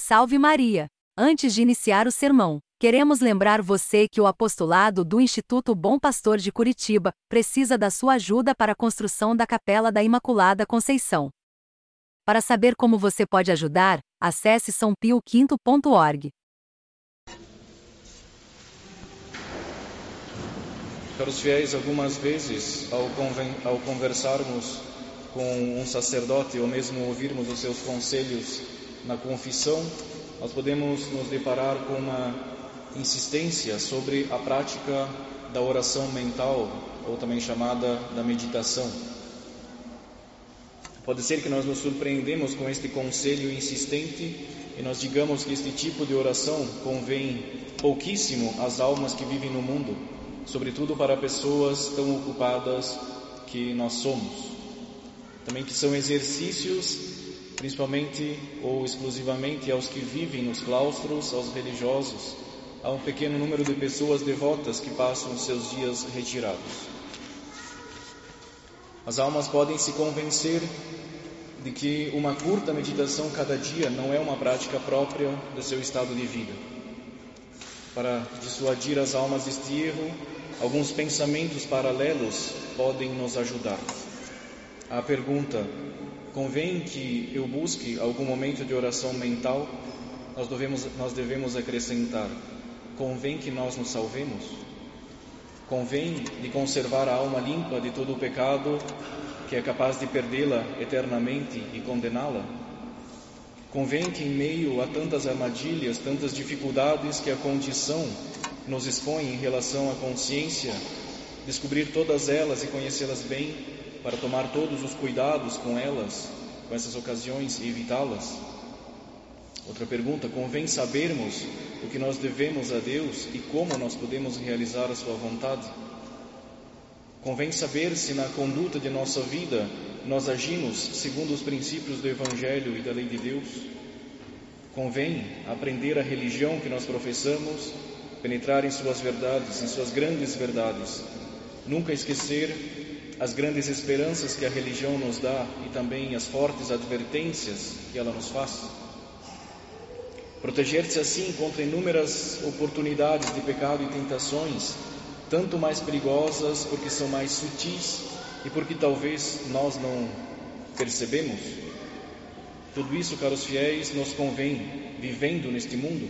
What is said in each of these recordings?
Salve Maria! Antes de iniciar o sermão, queremos lembrar você que o apostolado do Instituto Bom Pastor de Curitiba precisa da sua ajuda para a construção da Capela da Imaculada Conceição. Para saber como você pode ajudar, acesse sãopioquinto.org. Caros fiéis, algumas vezes, ao, ao conversarmos com um sacerdote ou mesmo ouvirmos os seus conselhos na confissão, nós podemos nos deparar com uma insistência sobre a prática da oração mental, ou também chamada da meditação. Pode ser que nós nos surpreendemos com este conselho insistente e nós digamos que este tipo de oração convém pouquíssimo às almas que vivem no mundo, sobretudo para pessoas tão ocupadas que nós somos. Também que são exercícios principalmente ou exclusivamente aos que vivem nos claustros, aos religiosos, a um pequeno número de pessoas devotas que passam seus dias retirados. As almas podem se convencer de que uma curta meditação cada dia não é uma prática própria do seu estado de vida. Para dissuadir as almas deste erro, alguns pensamentos paralelos podem nos ajudar. A pergunta: convém que eu busque algum momento de oração mental, nós devemos, nós devemos acrescentar: convém que nós nos salvemos? Convém de conservar a alma limpa de todo o pecado que é capaz de perdê-la eternamente e condená-la? Convém que, em meio a tantas armadilhas, tantas dificuldades que a condição nos expõe em relação à consciência, descobrir todas elas e conhecê-las bem para tomar todos os cuidados com elas, com essas ocasiões e evitá-las? Outra pergunta: convém sabermos o que nós devemos a Deus e como nós podemos realizar a Sua vontade? Convém saber se na conduta de nossa vida nós agimos segundo os princípios do Evangelho e da lei de Deus? Convém aprender a religião que nós professamos, penetrar em suas verdades, em suas grandes verdades, nunca esquecer as grandes esperanças que a religião nos dá e também as fortes advertências que ela nos faz. Proteger-se assim contra inúmeras oportunidades de pecado e tentações, tanto mais perigosas porque são mais sutis e porque talvez nós não percebemos. Tudo isso, caros fiéis, nos convém vivendo neste mundo.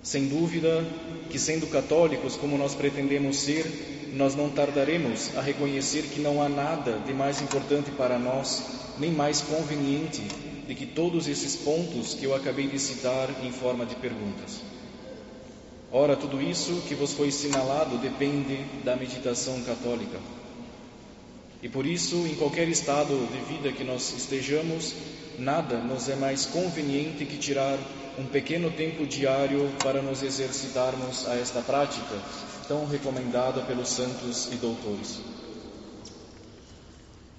Sem dúvida que, sendo católicos como nós pretendemos ser, nós não tardaremos a reconhecer que não há nada de mais importante para nós, nem mais conveniente, de que todos esses pontos que eu acabei de citar em forma de perguntas. Ora, tudo isso que vos foi sinalado depende da meditação católica. E por isso, em qualquer estado de vida que nós estejamos, nada nos é mais conveniente que tirar um pequeno tempo diário para nos exercitarmos a esta prática tão recomendada pelos santos e doutores.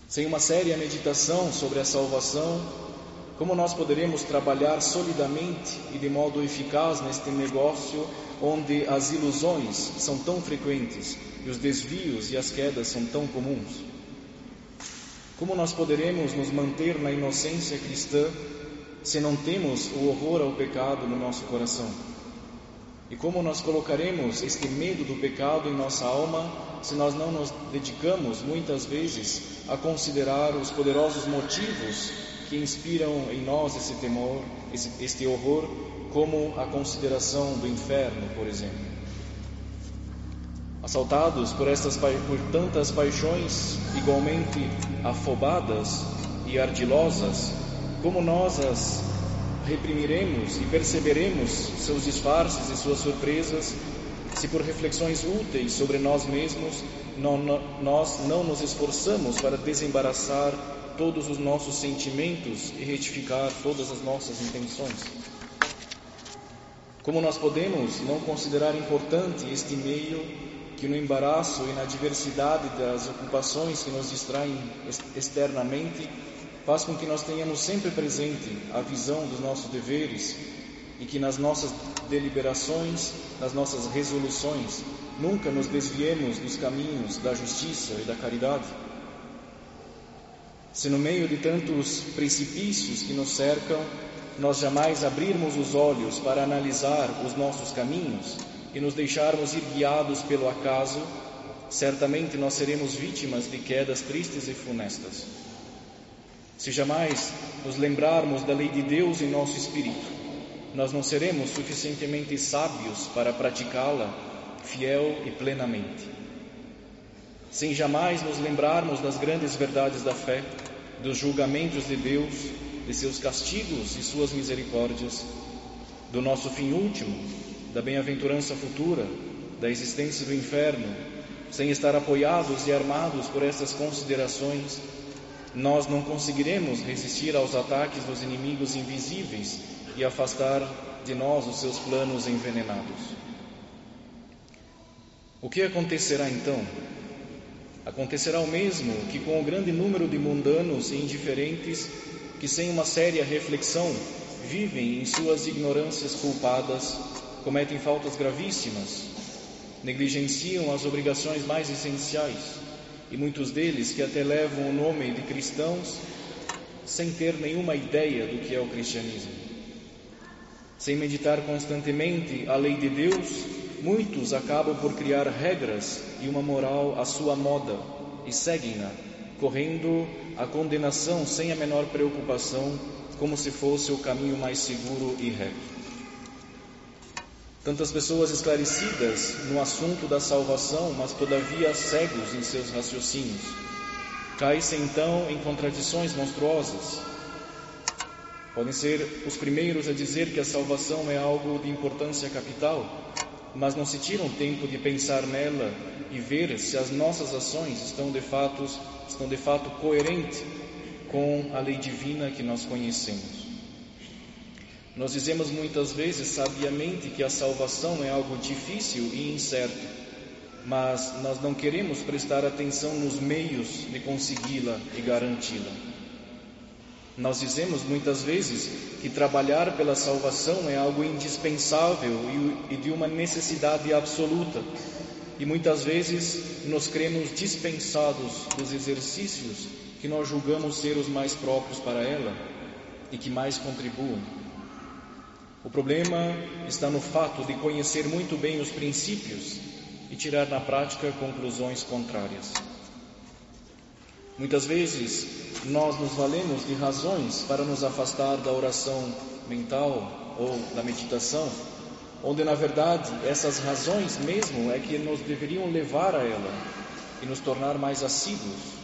Sem uma séria meditação sobre a salvação, como nós poderemos trabalhar solidamente e de modo eficaz neste negócio onde as ilusões são tão frequentes e os desvios e as quedas são tão comuns? Como nós poderemos nos manter na inocência cristã se não temos o horror ao pecado no nosso coração? E como nós colocaremos este medo do pecado em nossa alma se nós não nos dedicamos muitas vezes a considerar os poderosos motivos que inspiram em nós esse temor, esse, este horror, como a consideração do inferno, por exemplo? Assaltados por, estas, por tantas paixões igualmente afobadas e ardilosas, como nós as reprimiremos e perceberemos seus disfarces e suas surpresas se por reflexões úteis sobre nós mesmos não, nós não nos esforçamos para desembaraçar todos os nossos sentimentos e retificar todas as nossas intenções. Como nós podemos não considerar importante este meio que no embaraço e na diversidade das ocupações que nos distraem externamente faz com que nós tenhamos sempre presente a visão dos nossos deveres e que nas nossas deliberações, nas nossas resoluções, nunca nos desviemos dos caminhos da justiça e da caridade. Se no meio de tantos precipícios que nos cercam, nós jamais abrirmos os olhos para analisar os nossos caminhos e nos deixarmos ir guiados pelo acaso, certamente nós seremos vítimas de quedas tristes e funestas. Se jamais nos lembrarmos da lei de Deus em nosso espírito, nós não seremos suficientemente sábios para praticá-la fiel e plenamente. Sem jamais nos lembrarmos das grandes verdades da fé, dos julgamentos de Deus, de seus castigos e suas misericórdias, do nosso fim último, da bem-aventurança futura, da existência do inferno, sem estar apoiados e armados por essas considerações, nós não conseguiremos resistir aos ataques dos inimigos invisíveis e afastar de nós os seus planos envenenados. O que acontecerá então? Acontecerá o mesmo que com o grande número de mundanos e indiferentes que, sem uma séria reflexão, vivem em suas ignorâncias culpadas, cometem faltas gravíssimas, negligenciam as obrigações mais essenciais e muitos deles que até levam o nome de cristãos sem ter nenhuma ideia do que é o cristianismo. Sem meditar constantemente a lei de Deus, muitos acabam por criar regras e uma moral à sua moda e seguem-na, correndo a condenação sem a menor preocupação, como se fosse o caminho mais seguro e reto. Tantas pessoas esclarecidas no assunto da salvação, mas todavia cegos em seus raciocínios. Cai-se então em contradições monstruosas. Podem ser os primeiros a dizer que a salvação é algo de importância capital, mas não se tiram tempo de pensar nela e ver se as nossas ações estão de fato, estão de fato coerentes com a lei divina que nós conhecemos. Nós dizemos muitas vezes sabiamente que a salvação é algo difícil e incerto, mas nós não queremos prestar atenção nos meios de consegui-la e garanti-la. Nós dizemos muitas vezes que trabalhar pela salvação é algo indispensável e de uma necessidade absoluta, e muitas vezes nos cremos dispensados dos exercícios que nós julgamos ser os mais próprios para ela e que mais contribuem. O problema está no fato de conhecer muito bem os princípios e tirar na prática conclusões contrárias. Muitas vezes nós nos valemos de razões para nos afastar da oração mental ou da meditação, onde na verdade essas razões mesmo é que nos deveriam levar a ela e nos tornar mais assíduos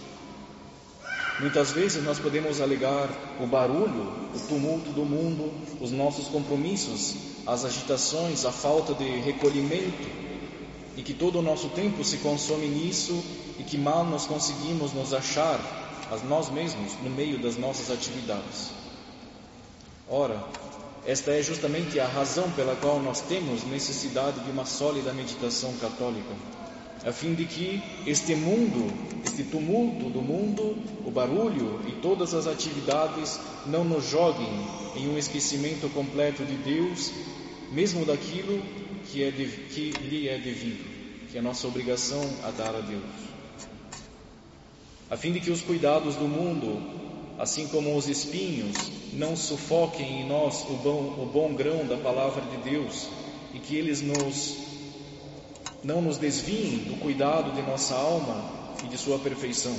Muitas vezes nós podemos alegar o barulho, o tumulto do mundo, os nossos compromissos, as agitações, a falta de recolhimento e que todo o nosso tempo se consome nisso e que mal nós conseguimos nos achar a nós mesmos no meio das nossas atividades. Ora, esta é justamente a razão pela qual nós temos necessidade de uma sólida meditação católica a fim de que este mundo, este tumulto do mundo, o barulho e todas as atividades não nos joguem em um esquecimento completo de Deus, mesmo daquilo que, é de, que lhe é devido, que é nossa obrigação a dar a Deus. A fim de que os cuidados do mundo, assim como os espinhos, não sufoquem em nós o bom, o bom grão da palavra de Deus e que eles nos não nos desviem do cuidado de nossa alma e de sua perfeição,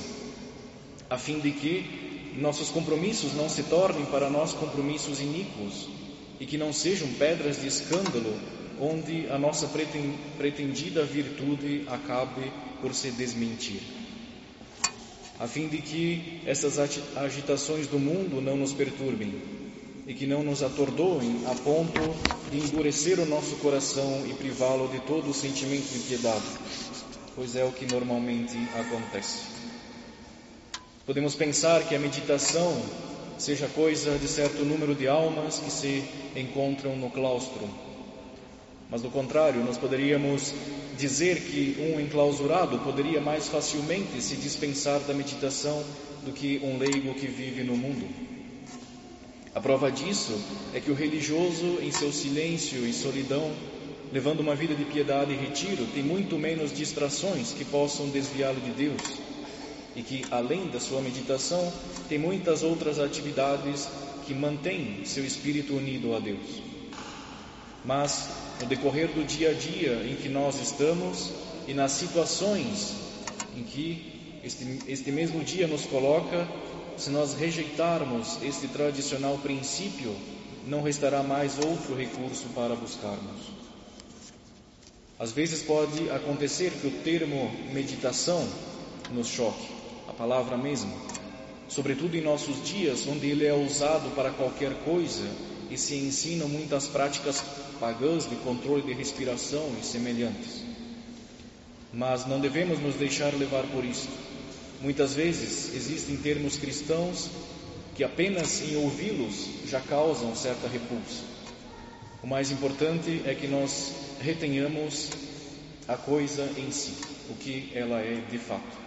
a fim de que nossos compromissos não se tornem para nós compromissos iníquos e que não sejam pedras de escândalo onde a nossa pretendida virtude acabe por se desmentir. A fim de que essas agitações do mundo não nos perturbem, e que não nos atordoem a ponto de endurecer o nosso coração e privá-lo de todo o sentimento de piedade, pois é o que normalmente acontece. Podemos pensar que a meditação seja coisa de certo número de almas que se encontram no claustro. Mas, do contrário, nós poderíamos dizer que um enclausurado poderia mais facilmente se dispensar da meditação do que um leigo que vive no mundo. A prova disso é que o religioso, em seu silêncio e solidão, levando uma vida de piedade e retiro, tem muito menos distrações que possam desviá-lo de Deus, e que, além da sua meditação, tem muitas outras atividades que mantém seu espírito unido a Deus. Mas no decorrer do dia a dia em que nós estamos e nas situações em que este, este mesmo dia nos coloca, se nós rejeitarmos este tradicional princípio, não restará mais outro recurso para buscarmos. Às vezes pode acontecer que o termo meditação nos choque, a palavra mesmo, sobretudo em nossos dias, onde ele é usado para qualquer coisa e se ensinam muitas práticas pagãs de controle de respiração e semelhantes. Mas não devemos nos deixar levar por isso. Muitas vezes existem termos cristãos que apenas em ouvi-los já causam certa repulsa. O mais importante é que nós retenhamos a coisa em si, o que ela é de fato.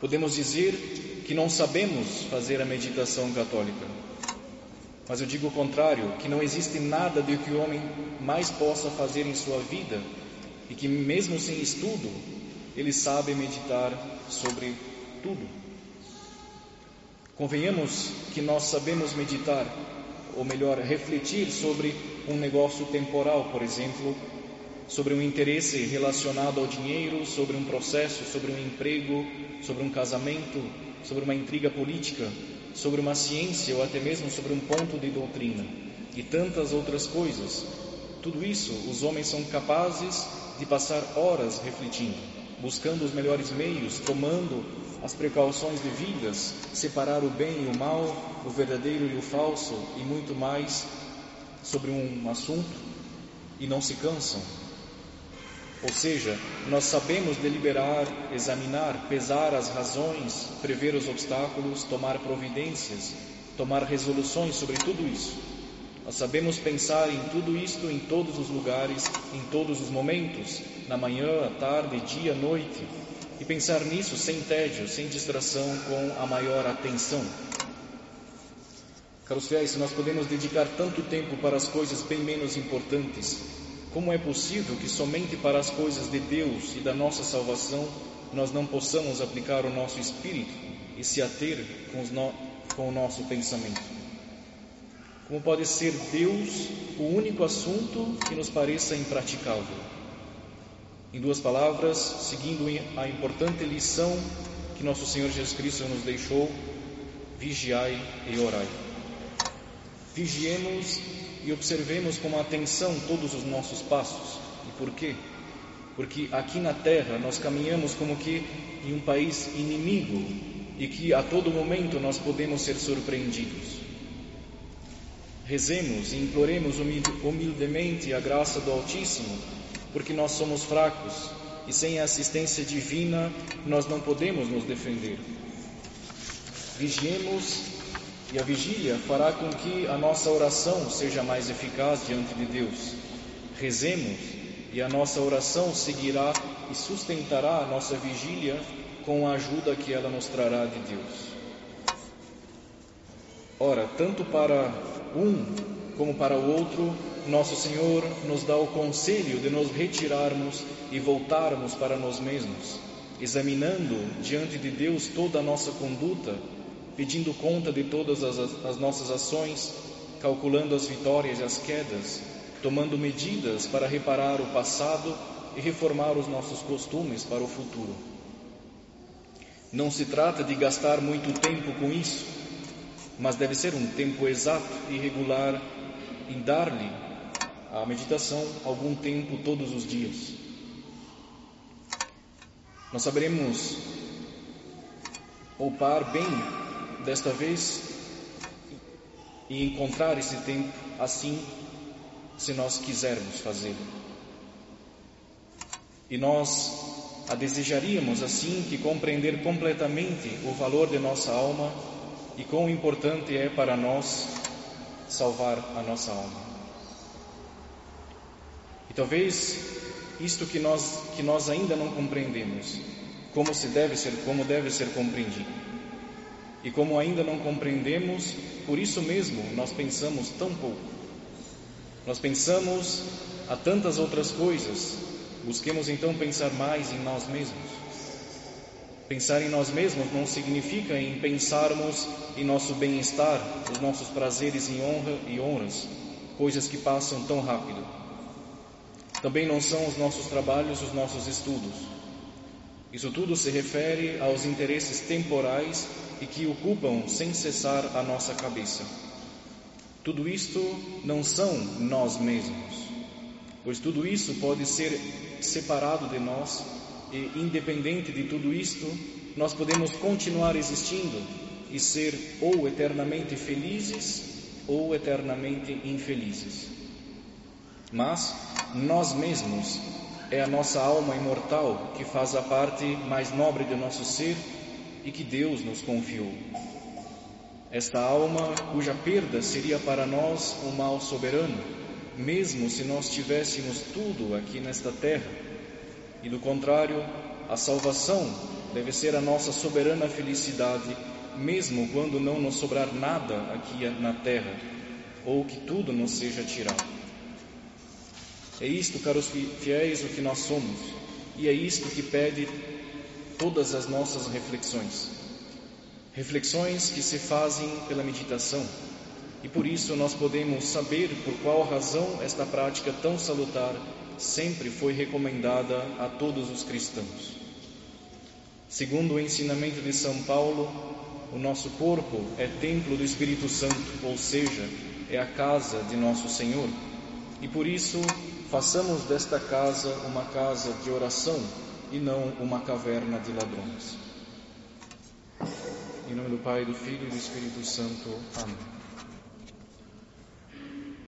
Podemos dizer que não sabemos fazer a meditação católica, mas eu digo o contrário, que não existe nada de que o homem mais possa fazer em sua vida e que, mesmo sem estudo, ele sabe meditar sobre tudo. Convenhamos que nós sabemos meditar, ou melhor, refletir sobre um negócio temporal, por exemplo, sobre um interesse relacionado ao dinheiro, sobre um processo, sobre um emprego, sobre um casamento, sobre uma intriga política, sobre uma ciência ou até mesmo sobre um ponto de doutrina e tantas outras coisas. Tudo isso os homens são capazes de passar horas refletindo, buscando os melhores meios, tomando as precauções devidas, separar o bem e o mal, o verdadeiro e o falso e muito mais sobre um assunto e não se cansam. Ou seja, nós sabemos deliberar, examinar, pesar as razões, prever os obstáculos, tomar providências, tomar resoluções sobre tudo isso. Nós sabemos pensar em tudo isto em todos os lugares, em todos os momentos, na manhã, à tarde, dia, noite, e pensar nisso sem tédio, sem distração, com a maior atenção. Caros fiéis, se nós podemos dedicar tanto tempo para as coisas bem menos importantes, como é possível que somente para as coisas de Deus e da nossa salvação nós não possamos aplicar o nosso espírito e se ater com, no... com o nosso pensamento? Como pode ser Deus o único assunto que nos pareça impraticável? Em duas palavras, seguindo a importante lição que nosso Senhor Jesus Cristo nos deixou, vigiai e orai. Vigiemos e observemos com atenção todos os nossos passos. E por quê? Porque aqui na terra nós caminhamos como que em um país inimigo e que a todo momento nós podemos ser surpreendidos. Rezemos e imploremos humildemente a graça do Altíssimo, porque nós somos fracos e sem a assistência divina nós não podemos nos defender. Vigiemos e a vigília fará com que a nossa oração seja mais eficaz diante de Deus. Rezemos e a nossa oração seguirá e sustentará a nossa vigília com a ajuda que ela nos trará de Deus. Ora, tanto para um como para o outro, nosso Senhor nos dá o conselho de nos retirarmos e voltarmos para nós mesmos, examinando diante de Deus toda a nossa conduta pedindo conta de todas as, as nossas ações, calculando as vitórias e as quedas, tomando medidas para reparar o passado e reformar os nossos costumes para o futuro. Não se trata de gastar muito tempo com isso, mas deve ser um tempo exato e regular em dar-lhe a meditação algum tempo todos os dias. Nós saberemos poupar bem desta vez e encontrar esse tempo assim, se nós quisermos fazê-lo. E nós a desejaríamos assim que compreender completamente o valor de nossa alma e quão importante é para nós salvar a nossa alma. E talvez isto que nós que nós ainda não compreendemos, como se deve ser, como deve ser compreendido. E como ainda não compreendemos, por isso mesmo nós pensamos tão pouco. Nós pensamos a tantas outras coisas, busquemos então pensar mais em nós mesmos. Pensar em nós mesmos não significa em pensarmos em nosso bem-estar, os nossos prazeres em honra e honras, coisas que passam tão rápido. Também não são os nossos trabalhos, os nossos estudos. Isso tudo se refere aos interesses temporais e que ocupam sem cessar a nossa cabeça. Tudo isto não são nós mesmos, pois tudo isso pode ser separado de nós e, independente de tudo isto, nós podemos continuar existindo e ser ou eternamente felizes ou eternamente infelizes. Mas nós mesmos é a nossa alma imortal que faz a parte mais nobre do nosso ser e que Deus nos confiou. Esta alma, cuja perda seria para nós um mal soberano, mesmo se nós tivéssemos tudo aqui nesta terra. E do contrário, a salvação deve ser a nossa soberana felicidade, mesmo quando não nos sobrar nada aqui na terra, ou que tudo nos seja tirado. É isto, caros fiéis, o que nós somos, e é isto que pede todas as nossas reflexões. Reflexões que se fazem pela meditação. E por isso nós podemos saber por qual razão esta prática tão salutar sempre foi recomendada a todos os cristãos. Segundo o ensinamento de São Paulo, o nosso corpo é templo do Espírito Santo, ou seja, é a casa de nosso Senhor. E por isso, façamos desta casa uma casa de oração e não uma caverna de ladrões. Em nome do Pai, do Filho e do Espírito Santo. Amém.